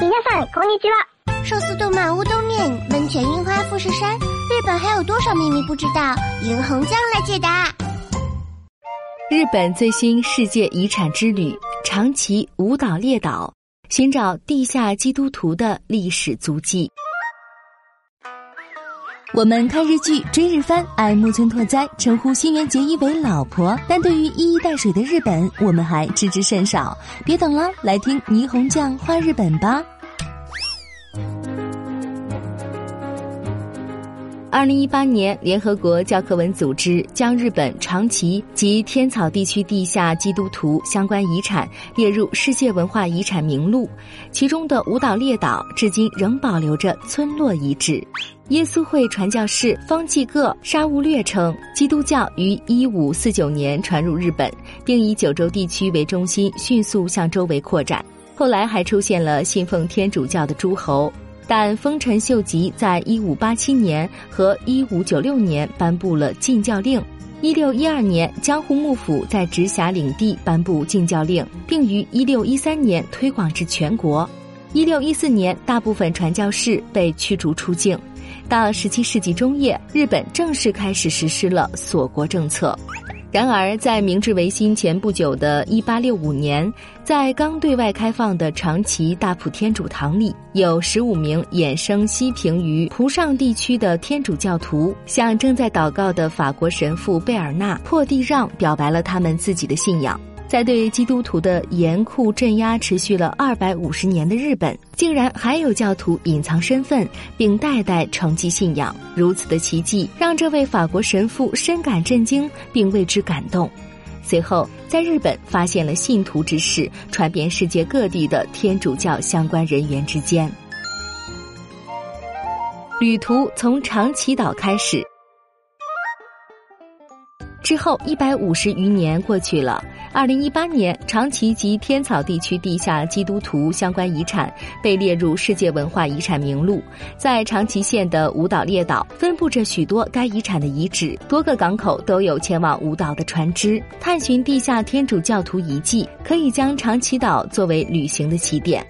皆さんこんにちは。寿司动漫乌冬面，温泉樱花富士山，日本还有多少秘密不知道？银红酱来解答。日本最新世界遗产之旅——长崎舞蹈列岛，寻找地下基督徒的历史足迹。我们看日剧、追日番，爱木村拓哉，称呼新垣结衣为老婆。但对于一衣带水的日本，我们还知之甚少。别等了，来听霓虹酱画日本吧。 二零一八年，联合国教科文组织将日本长崎及天草地区地下基督徒相关遗产列入世界文化遗产名录，其中的舞蹈列岛至今仍保留着村落遗址。耶稣会传教士方济各沙勿略称，基督教于一五四九年传入日本，并以九州地区为中心迅速向周围扩展。后来还出现了信奉天主教的诸侯。但丰臣秀吉在一五八七年和一五九六年颁布了禁教令，一六一二年江户幕府在直辖领地颁布禁教令，并于一六一三年推广至全国。一六一四年，大部分传教士被驱逐出境。到十七世纪中叶，日本正式开始实施了锁国政策。然而，在明治维新前不久的一八六五年，在刚对外开放的长崎大浦天主堂里，有十五名衍生西平于蒲上地区的天主教徒，向正在祷告的法国神父贝尔纳破地让，表白了他们自己的信仰。在对基督徒的严酷镇压持续了二百五十年的日本，竟然还有教徒隐藏身份，并代代承继信仰。如此的奇迹，让这位法国神父深感震惊，并为之感动。随后，在日本发现了信徒之事传遍世界各地的天主教相关人员之间。旅途从长崎岛开始，之后一百五十余年过去了。二零一八年，长崎及天草地区地下基督徒相关遗产被列入世界文化遗产名录。在长崎县的舞蹈列岛，分布着许多该遗产的遗址，多个港口都有前往舞蹈的船只。探寻地下天主教徒遗迹，可以将长崎岛作为旅行的起点。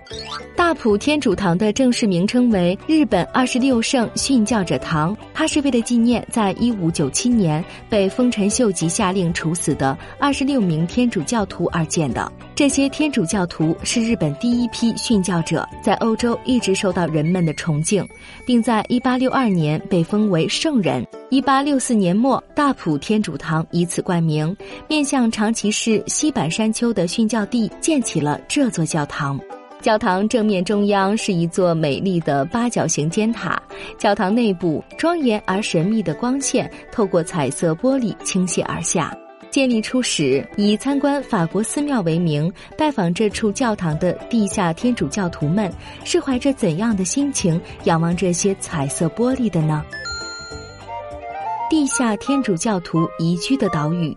大浦天主堂的正式名称为日本二十六圣殉教者堂，它是为了纪念在一五九七年被丰臣秀吉下令处死的二十六名天。主教徒而建的这些天主教徒是日本第一批殉教者，在欧洲一直受到人们的崇敬，并在一八六二年被封为圣人。一八六四年末，大埔天主堂以此冠名，面向长崎市西坂山丘的殉教地建起了这座教堂。教堂正面中央是一座美丽的八角形尖塔，教堂内部庄严而神秘的光线透过彩色玻璃倾泻而下。建立初始，以参观法国寺庙为名，拜访这处教堂的地下天主教徒们，是怀着怎样的心情仰望这些彩色玻璃的呢？地下天主教徒移居的岛屿。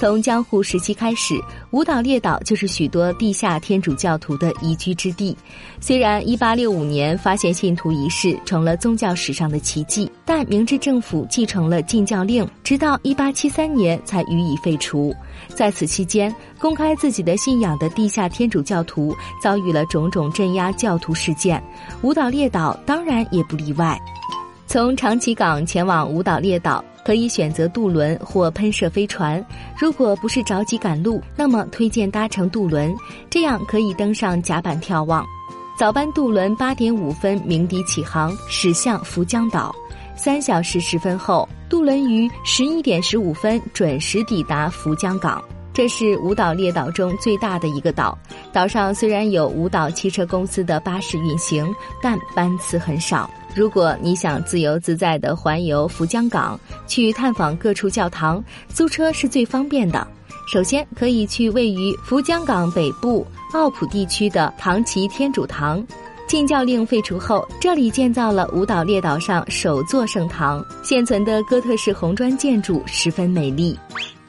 从江户时期开始，舞蹈列岛就是许多地下天主教徒的宜居之地。虽然1865年发现信徒仪式成了宗教史上的奇迹，但明治政府继承了禁教令，直到1873年才予以废除。在此期间，公开自己的信仰的地下天主教徒遭遇了种种镇压教徒事件，舞蹈列岛当然也不例外。从长崎港前往舞蹈列岛。可以选择渡轮或喷射飞船。如果不是着急赶路，那么推荐搭乘渡轮，这样可以登上甲板眺望。早班渡轮八点五分鸣笛起航，驶向福江岛。三小时十分后，渡轮于十一点十五分准时抵达福江港。这是舞岛列岛中最大的一个岛。岛上虽然有舞岛汽车公司的巴士运行，但班次很少。如果你想自由自在地环游福江港，去探访各处教堂，租车是最方便的。首先可以去位于福江港北部奥普地区的唐崎天主堂。禁教令废除后，这里建造了舞蹈列岛上首座圣堂。现存的哥特式红砖建筑十分美丽。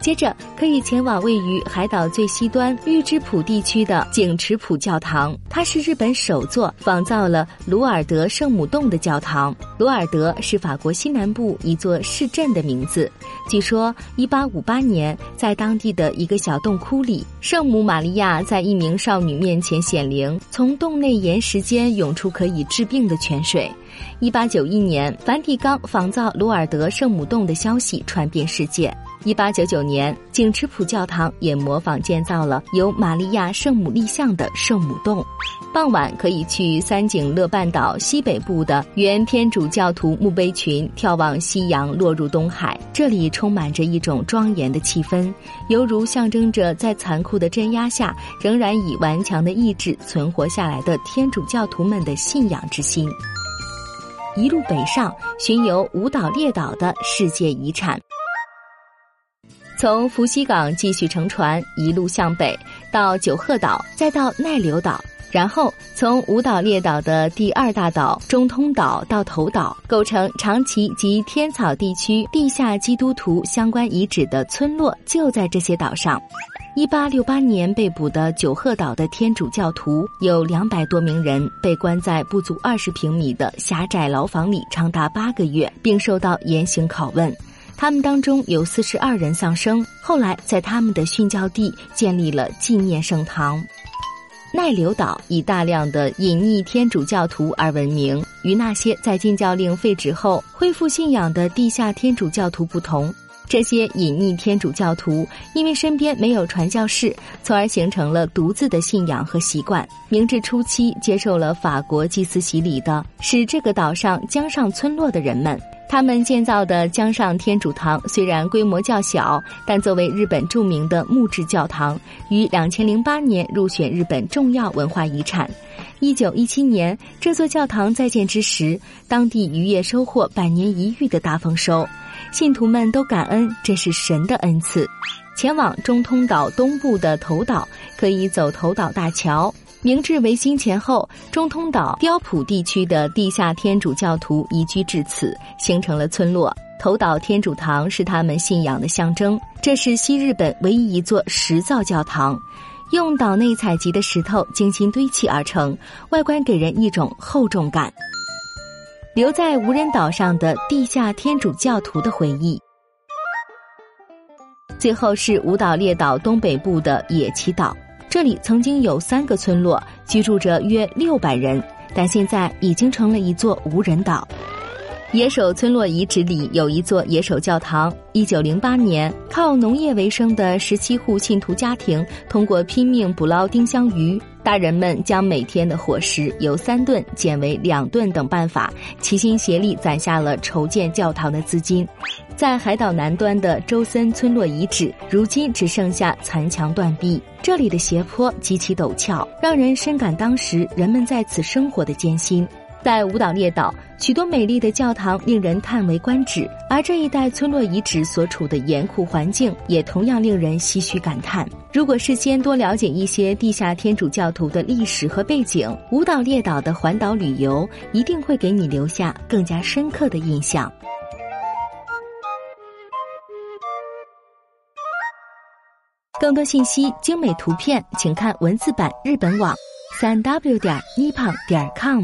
接着可以前往位于海岛最西端玉之浦地区的景池浦教堂，它是日本首座仿造了鲁尔德圣母洞的教堂。鲁尔德是法国西南部一座市镇的名字。据说，1858年在当地的一个小洞窟里，圣母玛利亚在一名少女面前显灵，从洞内岩石间涌出可以治病的泉水。1891年，梵蒂冈仿造鲁尔德圣母洞的消息传遍世界。一八九九年，景池浦教堂也模仿建造了由玛利亚圣母立像的圣母洞。傍晚可以去三井乐半岛西北部的原天主教徒墓碑群眺望夕阳落入东海，这里充满着一种庄严的气氛，犹如象征着在残酷的镇压下仍然以顽强的意志存活下来的天主教徒们的信仰之心。一路北上，巡游五岛列岛的世界遗产。从福西港继续乘船，一路向北到九鹤岛，再到奈留岛，然后从五岛列岛的第二大岛中通岛到头岛，构成长崎及天草地区地下基督徒相关遗址的村落就在这些岛上。一八六八年被捕的九鹤岛的天主教徒有两百多名人，被关在不足二十平米的狭窄牢房里长达八个月，并受到严刑拷问。他们当中有四十二人丧生。后来，在他们的殉教地建立了纪念圣堂。奈留岛以大量的隐匿天主教徒而闻名。与那些在禁教令废止后恢复信仰的地下天主教徒不同，这些隐匿天主教徒因为身边没有传教士，从而形成了独自的信仰和习惯。明治初期接受了法国祭司洗礼的，是这个岛上江上村落的人们。他们建造的江上天主堂虽然规模较小，但作为日本著名的木质教堂，于两千零八年入选日本重要文化遗产。一九一七年，这座教堂在建之时，当地渔业收获百年一遇的大丰收，信徒们都感恩这是神的恩赐。前往中通岛东部的头岛，可以走头岛大桥。明治维新前后，中通岛雕浦地区的地下天主教徒移居至此，形成了村落。头岛天主堂是他们信仰的象征。这是西日本唯一一座石造教堂，用岛内采集的石头精心堆砌而成，外观给人一种厚重感。留在无人岛上的地下天主教徒的回忆。最后是五岛列岛东北部的野崎岛。这里曾经有三个村落，居住着约六百人，但现在已经成了一座无人岛。野手村落遗址里有一座野手教堂。一九零八年，靠农业为生的十七户信徒家庭，通过拼命捕捞丁香鱼，大人们将每天的伙食由三顿减为两顿等办法，齐心协力攒下了筹建教堂的资金。在海岛南端的周森村落遗址，如今只剩下残墙断壁。这里的斜坡极其陡峭，让人深感当时人们在此生活的艰辛。在五岛列岛，许多美丽的教堂令人叹为观止，而这一带村落遗址所处的严酷环境也同样令人唏嘘感叹。如果事先多了解一些地下天主教徒的历史和背景，五岛列岛的环岛旅游一定会给你留下更加深刻的印象。更多信息、精美图片，请看文字版日本网三 w 点 nippon 点 com。